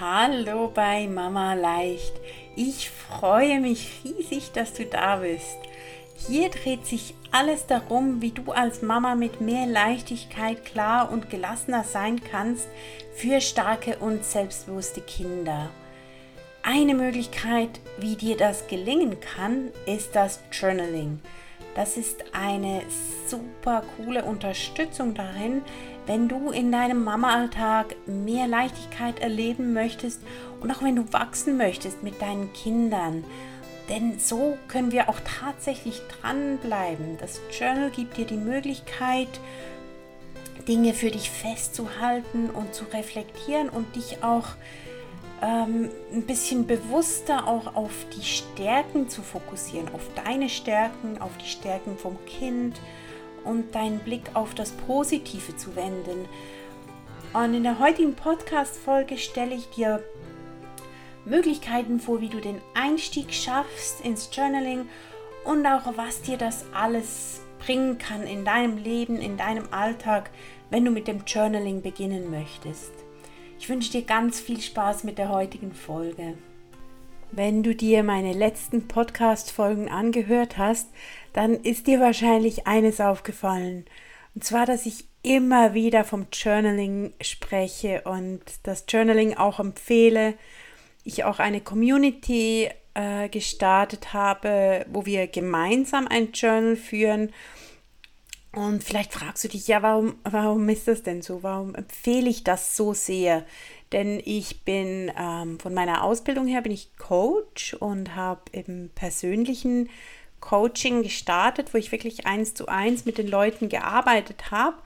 Hallo bei Mama Leicht. Ich freue mich riesig, dass du da bist. Hier dreht sich alles darum, wie du als Mama mit mehr Leichtigkeit klar und gelassener sein kannst für starke und selbstbewusste Kinder. Eine Möglichkeit, wie dir das gelingen kann, ist das Journaling. Das ist eine super coole Unterstützung darin, wenn du in deinem Mama-Alltag mehr Leichtigkeit erleben möchtest und auch wenn du wachsen möchtest mit deinen Kindern. Denn so können wir auch tatsächlich dranbleiben. Das Journal gibt dir die Möglichkeit, Dinge für dich festzuhalten und zu reflektieren und dich auch ähm, ein bisschen bewusster auch auf die Stärken zu fokussieren, auf deine Stärken, auf die Stärken vom Kind und deinen Blick auf das Positive zu wenden. Und in der heutigen Podcast-Folge stelle ich dir Möglichkeiten vor, wie du den Einstieg schaffst ins Journaling und auch was dir das alles bringen kann in deinem Leben, in deinem Alltag, wenn du mit dem Journaling beginnen möchtest. Ich wünsche dir ganz viel Spaß mit der heutigen Folge. Wenn du dir meine letzten Podcast-Folgen angehört hast, dann ist dir wahrscheinlich eines aufgefallen. Und zwar, dass ich immer wieder vom Journaling spreche und das Journaling auch empfehle. Ich auch eine Community äh, gestartet habe, wo wir gemeinsam ein Journal führen und vielleicht fragst du dich, ja, warum, warum ist das denn so? Warum empfehle ich das so sehr? Denn ich bin ähm, von meiner Ausbildung her bin ich Coach und habe im persönlichen Coaching gestartet, wo ich wirklich eins zu eins mit den Leuten gearbeitet habe.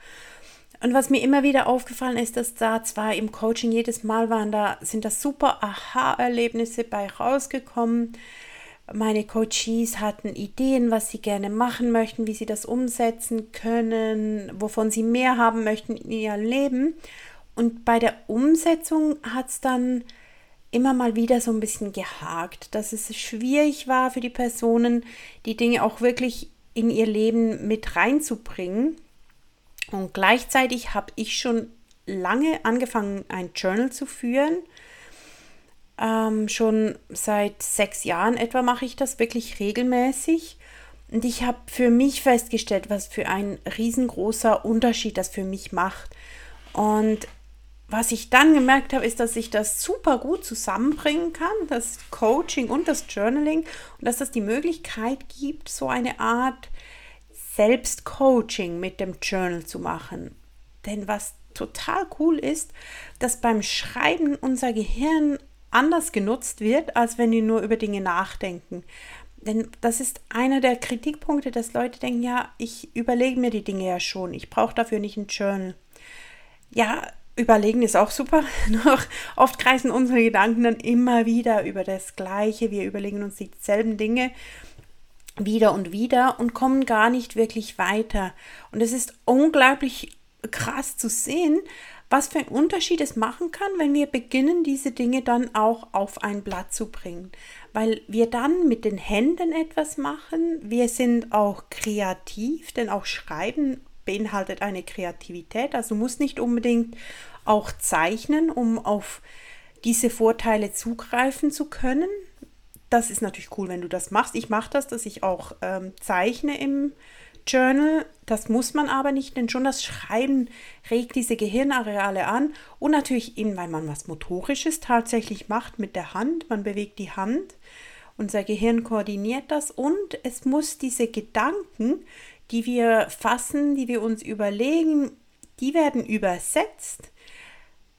Und was mir immer wieder aufgefallen ist, dass da zwar im Coaching jedes Mal waren, da sind da super Aha-Erlebnisse bei rausgekommen meine Coaches hatten Ideen, was sie gerne machen möchten, wie sie das umsetzen können, wovon sie mehr haben möchten in ihrem Leben. Und bei der Umsetzung hat es dann immer mal wieder so ein bisschen gehakt, dass es schwierig war für die Personen, die Dinge auch wirklich in ihr Leben mit reinzubringen. Und gleichzeitig habe ich schon lange angefangen, ein Journal zu führen ähm, schon seit sechs Jahren etwa mache ich das wirklich regelmäßig. Und ich habe für mich festgestellt, was für ein riesengroßer Unterschied das für mich macht. Und was ich dann gemerkt habe, ist, dass ich das super gut zusammenbringen kann, das Coaching und das Journaling, und dass es die Möglichkeit gibt, so eine Art Selbstcoaching mit dem Journal zu machen. Denn was total cool ist, dass beim Schreiben unser Gehirn anders genutzt wird, als wenn die nur über Dinge nachdenken. Denn das ist einer der Kritikpunkte, dass Leute denken, ja, ich überlege mir die Dinge ja schon, ich brauche dafür nicht ein Journal. Ja, überlegen ist auch super, nur oft kreisen unsere Gedanken dann immer wieder über das Gleiche, wir überlegen uns dieselben Dinge wieder und wieder und kommen gar nicht wirklich weiter. Und es ist unglaublich krass zu sehen, was für einen Unterschied es machen kann, wenn wir beginnen, diese Dinge dann auch auf ein Blatt zu bringen. Weil wir dann mit den Händen etwas machen. Wir sind auch kreativ, denn auch Schreiben beinhaltet eine Kreativität. Also muss nicht unbedingt auch zeichnen, um auf diese Vorteile zugreifen zu können. Das ist natürlich cool, wenn du das machst. Ich mache das, dass ich auch ähm, zeichne im Journal. Das muss man aber nicht, denn schon das Schreiben regt diese Gehirnareale an und natürlich eben, weil man was Motorisches tatsächlich macht mit der Hand. Man bewegt die Hand, unser Gehirn koordiniert das und es muss diese Gedanken, die wir fassen, die wir uns überlegen, die werden übersetzt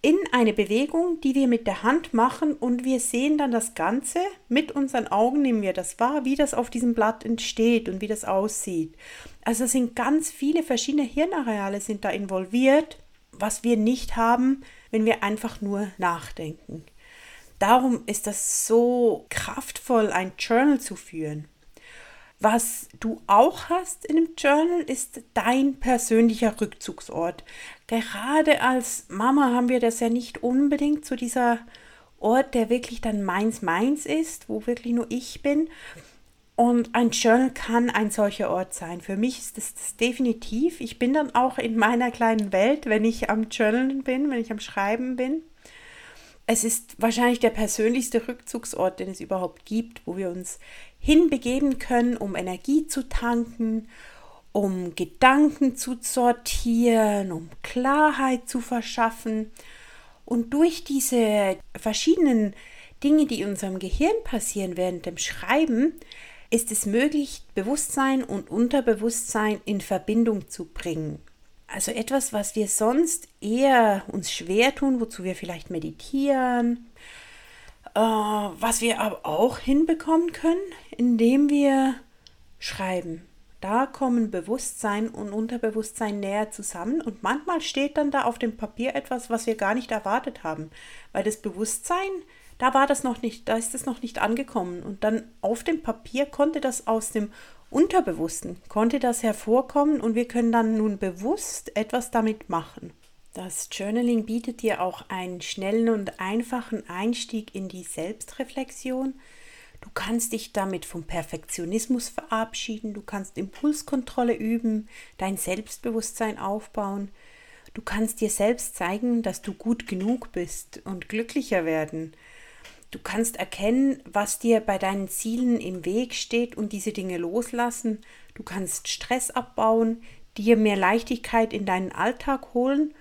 in eine Bewegung, die wir mit der Hand machen und wir sehen dann das Ganze mit unseren Augen, nehmen wir das wahr, wie das auf diesem Blatt entsteht und wie das aussieht. Also sind ganz viele verschiedene Hirnareale sind da involviert, was wir nicht haben, wenn wir einfach nur nachdenken. Darum ist das so kraftvoll, ein Journal zu führen. Was du auch hast in dem Journal ist dein persönlicher Rückzugsort. Gerade als Mama haben wir das ja nicht unbedingt zu dieser Ort, der wirklich dann meins, meins ist, wo wirklich nur ich bin. Und ein Journal kann ein solcher Ort sein. Für mich ist das, das definitiv. Ich bin dann auch in meiner kleinen Welt, wenn ich am Journalen bin, wenn ich am Schreiben bin. es ist wahrscheinlich der persönlichste Rückzugsort, den es überhaupt gibt, wo wir uns hinbegeben können, um Energie zu tanken, um Gedanken zu sortieren, um Klarheit zu verschaffen. Und durch diese verschiedenen Dinge, die in unserem Gehirn passieren während dem Schreiben, ist es möglich, Bewusstsein und Unterbewusstsein in Verbindung zu bringen. Also etwas, was wir sonst eher uns schwer tun, wozu wir vielleicht meditieren, äh, was wir aber auch hinbekommen können, indem wir schreiben. Da kommen Bewusstsein und Unterbewusstsein näher zusammen und manchmal steht dann da auf dem Papier etwas, was wir gar nicht erwartet haben, weil das Bewusstsein da war das noch nicht, da ist es noch nicht angekommen. Und dann auf dem Papier konnte das aus dem Unterbewussten, konnte das hervorkommen und wir können dann nun bewusst etwas damit machen. Das Journaling bietet dir auch einen schnellen und einfachen Einstieg in die Selbstreflexion. Du kannst dich damit vom Perfektionismus verabschieden, du kannst Impulskontrolle üben, dein Selbstbewusstsein aufbauen, du kannst dir selbst zeigen, dass du gut genug bist und glücklicher werden. Du kannst erkennen, was dir bei deinen Zielen im Weg steht und diese Dinge loslassen. Du kannst Stress abbauen, dir mehr Leichtigkeit in deinen Alltag holen,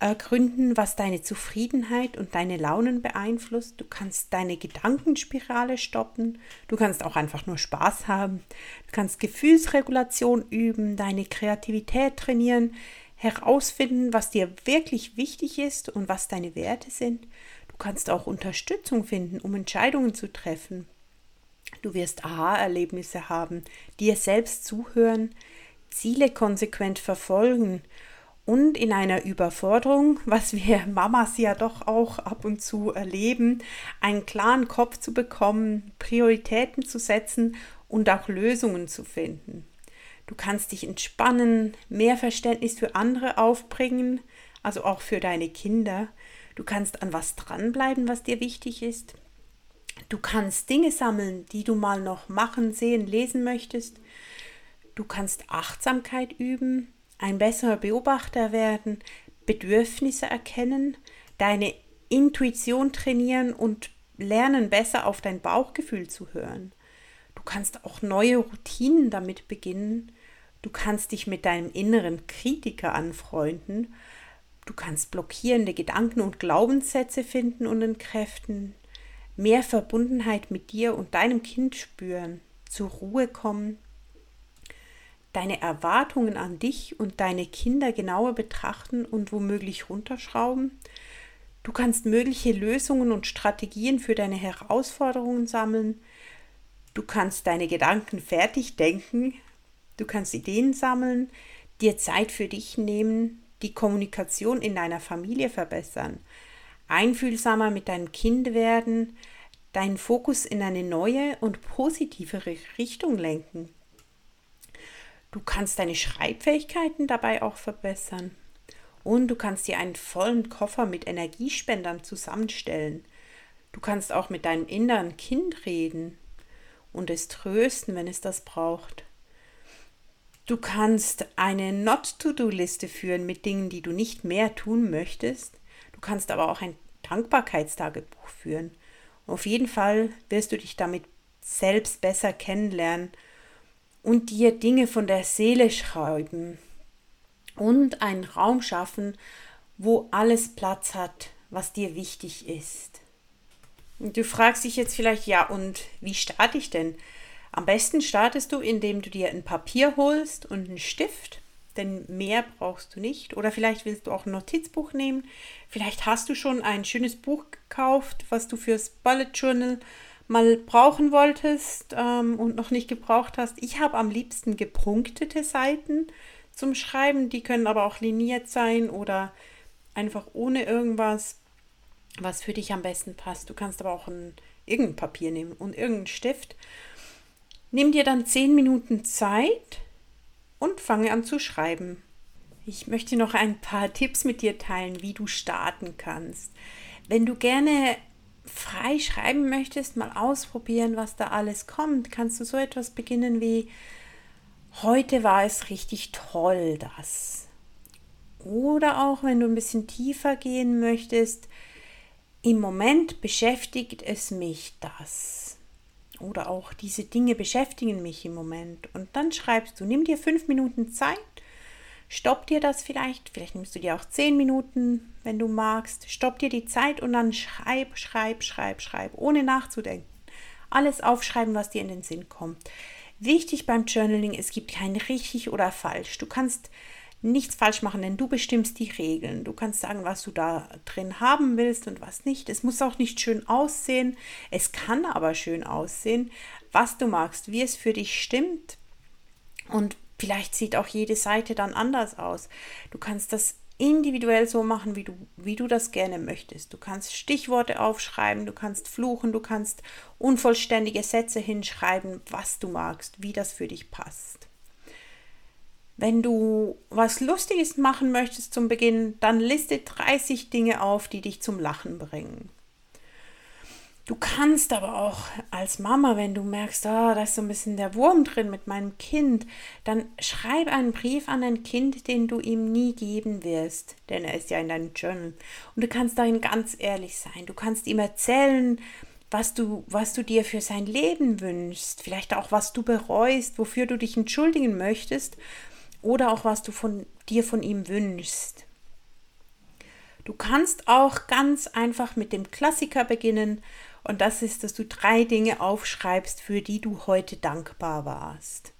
ergründen, was deine Zufriedenheit und deine Launen beeinflusst. Du kannst deine Gedankenspirale stoppen. Du kannst auch einfach nur Spaß haben. Du kannst Gefühlsregulation üben, deine Kreativität trainieren, herausfinden, was dir wirklich wichtig ist und was deine Werte sind. Du kannst auch Unterstützung finden, um Entscheidungen zu treffen. Du wirst Aha-Erlebnisse haben, dir selbst zuhören, Ziele konsequent verfolgen und in einer Überforderung, was wir Mamas ja doch auch ab und zu erleben, einen klaren Kopf zu bekommen, Prioritäten zu setzen und auch Lösungen zu finden. Du kannst dich entspannen, mehr Verständnis für andere aufbringen, also auch für deine Kinder. Du kannst an was dranbleiben, was dir wichtig ist. Du kannst Dinge sammeln, die du mal noch machen, sehen, lesen möchtest. Du kannst Achtsamkeit üben, ein besserer Beobachter werden, Bedürfnisse erkennen, deine Intuition trainieren und lernen, besser auf dein Bauchgefühl zu hören. Du kannst auch neue Routinen damit beginnen. Du kannst dich mit deinem inneren Kritiker anfreunden Du kannst blockierende Gedanken und Glaubenssätze finden und entkräften, mehr Verbundenheit mit dir und deinem Kind spüren, zur Ruhe kommen, deine Erwartungen an dich und deine Kinder genauer betrachten und womöglich runterschrauben. Du kannst mögliche Lösungen und Strategien für deine Herausforderungen sammeln. Du kannst deine Gedanken fertig denken. Du kannst Ideen sammeln, dir Zeit für dich nehmen, die Kommunikation in deiner Familie verbessern, einfühlsamer mit deinem Kind werden, deinen Fokus in eine neue und positivere Richtung lenken. Du kannst deine Schreibfähigkeiten dabei auch verbessern. Und du kannst dir einen vollen Koffer mit Energiespendern zusammenstellen. Du kannst auch mit deinem inneren Kind reden und es trösten, wenn es das braucht. Du kannst eine Not-to-Do-Liste führen mit Dingen, die du nicht mehr tun möchtest. Du kannst aber auch ein Dankbarkeitstagebuch führen. Auf jeden Fall wirst du dich damit selbst besser kennenlernen und dir Dinge von der Seele schreiben und einen Raum schaffen, wo alles Platz hat, was dir wichtig ist. Du fragst dich jetzt vielleicht, ja, und wie starte ich denn? Am besten startest du, indem du dir ein Papier holst und einen Stift, denn mehr brauchst du nicht. Oder vielleicht willst du auch ein Notizbuch nehmen. Vielleicht hast du schon ein schönes Buch gekauft, was du fürs Bullet Journal mal brauchen wolltest ähm, und noch nicht gebraucht hast. Ich habe am liebsten gepunktete Seiten zum Schreiben. Die können aber auch liniert sein oder einfach ohne irgendwas, was für dich am besten passt. Du kannst aber auch ein, irgendein Papier nehmen und irgendeinen Stift Nimm dir dann zehn Minuten Zeit und fange an zu schreiben. Ich möchte noch ein paar Tipps mit dir teilen, wie du starten kannst. Wenn du gerne frei schreiben möchtest, mal ausprobieren, was da alles kommt, kannst du so etwas beginnen wie heute war es richtig toll, das. Oder auch wenn du ein bisschen tiefer gehen möchtest, im Moment beschäftigt es mich das. Oder auch diese Dinge beschäftigen mich im Moment. Und dann schreibst du, nimm dir fünf Minuten Zeit, stopp dir das vielleicht, vielleicht nimmst du dir auch zehn Minuten, wenn du magst, stopp dir die Zeit und dann schreib, schreib, schreib, schreib, ohne nachzudenken. Alles aufschreiben, was dir in den Sinn kommt. Wichtig beim Journaling, es gibt kein richtig oder falsch. Du kannst nichts falsch machen, denn du bestimmst die Regeln. Du kannst sagen, was du da drin haben willst und was nicht. Es muss auch nicht schön aussehen. Es kann aber schön aussehen, was du magst, wie es für dich stimmt. Und vielleicht sieht auch jede Seite dann anders aus. Du kannst das individuell so machen, wie du, wie du das gerne möchtest. Du kannst Stichworte aufschreiben, du kannst fluchen, du kannst unvollständige Sätze hinschreiben, was du magst, wie das für dich passt. Wenn du was Lustiges machen möchtest zum Beginn, dann liste 30 Dinge auf, die dich zum Lachen bringen. Du kannst aber auch als Mama, wenn du merkst, oh, da ist so ein bisschen der Wurm drin mit meinem Kind, dann schreib einen Brief an dein Kind, den du ihm nie geben wirst, denn er ist ja in deinem Journal. Und du kannst darin ganz ehrlich sein. Du kannst ihm erzählen, was du, was du dir für sein Leben wünschst, vielleicht auch was du bereust, wofür du dich entschuldigen möchtest oder auch was du von dir von ihm wünschst. Du kannst auch ganz einfach mit dem Klassiker beginnen und das ist, dass du drei Dinge aufschreibst, für die du heute dankbar warst.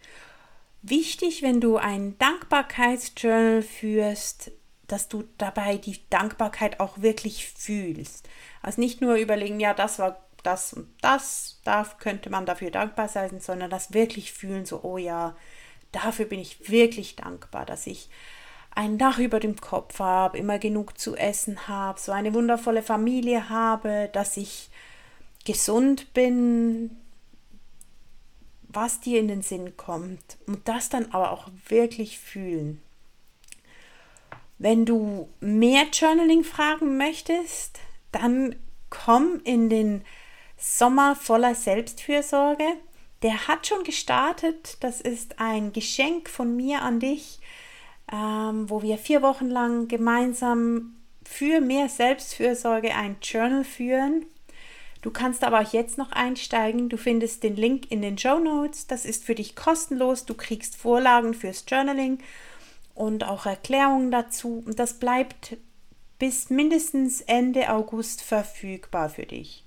Wichtig, wenn du ein Dankbarkeitsjournal führst, dass du dabei die Dankbarkeit auch wirklich fühlst. Also nicht nur überlegen, ja, das war das und das, da könnte man dafür dankbar sein, sondern das wirklich fühlen, so, oh ja, dafür bin ich wirklich dankbar, dass ich ein Dach über dem Kopf habe, immer genug zu essen habe, so eine wundervolle Familie habe, dass ich gesund bin, was dir in den Sinn kommt und das dann aber auch wirklich fühlen. Wenn du mehr Journaling fragen möchtest, dann komm in den Sommer voller Selbstfürsorge. Der hat schon gestartet. Das ist ein Geschenk von mir an dich, ähm, wo wir vier Wochen lang gemeinsam für mehr Selbstfürsorge ein Journal führen. Du kannst aber auch jetzt noch einsteigen. Du findest den Link in den Show Notes. Das ist für dich kostenlos. Du kriegst Vorlagen fürs Journaling und auch Erklärungen dazu. Und das bleibt bis mindestens Ende August verfügbar für dich.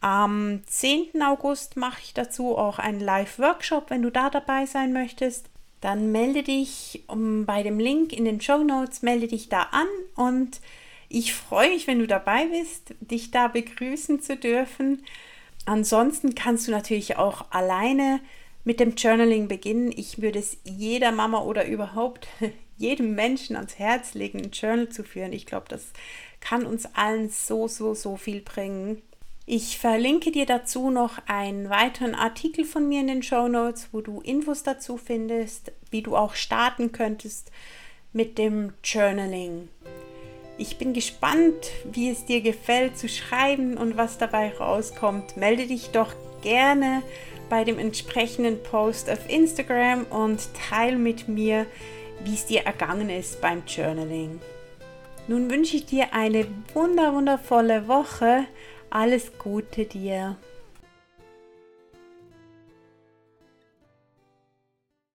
Am 10. August mache ich dazu auch einen Live-Workshop. Wenn du da dabei sein möchtest, dann melde dich um, bei dem Link in den Show Notes, melde dich da an und ich freue mich, wenn du dabei bist, dich da begrüßen zu dürfen. Ansonsten kannst du natürlich auch alleine mit dem Journaling beginnen. Ich würde es jeder Mama oder überhaupt jedem Menschen ans Herz legen, ein Journal zu führen. Ich glaube, das kann uns allen so, so, so viel bringen. Ich verlinke dir dazu noch einen weiteren Artikel von mir in den Show Notes, wo du Infos dazu findest, wie du auch starten könntest mit dem Journaling. Ich bin gespannt, wie es dir gefällt zu schreiben und was dabei rauskommt. Melde dich doch gerne bei dem entsprechenden Post auf Instagram und teile mit mir, wie es dir ergangen ist beim Journaling. Nun wünsche ich dir eine wunder wundervolle Woche. Alles Gute dir.